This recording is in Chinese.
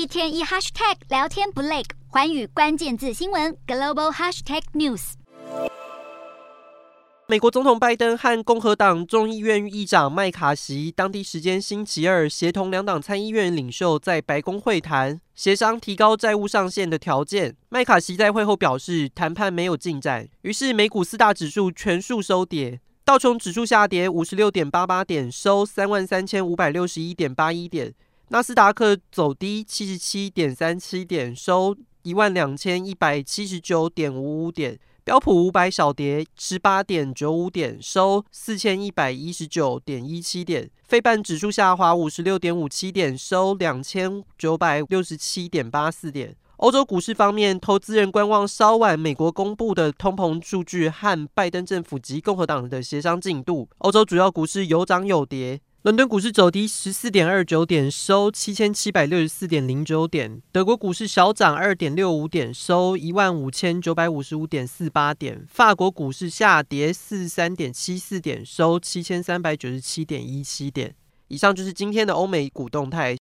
一天一 hashtag 聊天不累，寰宇关键字新闻 global hashtag news。美国总统拜登和共和党众议院议长麦卡锡当地时间星期二协同两党参议院领袖在白宫会谈，协商提高债务上限的条件。麦卡锡在会后表示，谈判没有进展，于是美股四大指数全数收跌，道琼指数下跌五十六点八八点，收三万三千五百六十一点八一点；纳斯达克走低七十七点三七点，收一万两千一百七十九点五五点。标普五百小跌十八点九五点，收四千一百一十九点一七点。费半指数下滑五十六点五七点，收两千九百六十七点八四点。欧洲股市方面，投资人观望稍晚美国公布的通膨数据和拜登政府及共和党的协商进度。欧洲主要股市有涨有跌。伦敦股市走低十四点二九点，收七千七百六十四点零九点。德国股市小涨二点六五点，收一万五千九百五十五点四八点。法国股市下跌四十三点七四点，收七千三百九十七点一七点。以上就是今天的欧美股动态。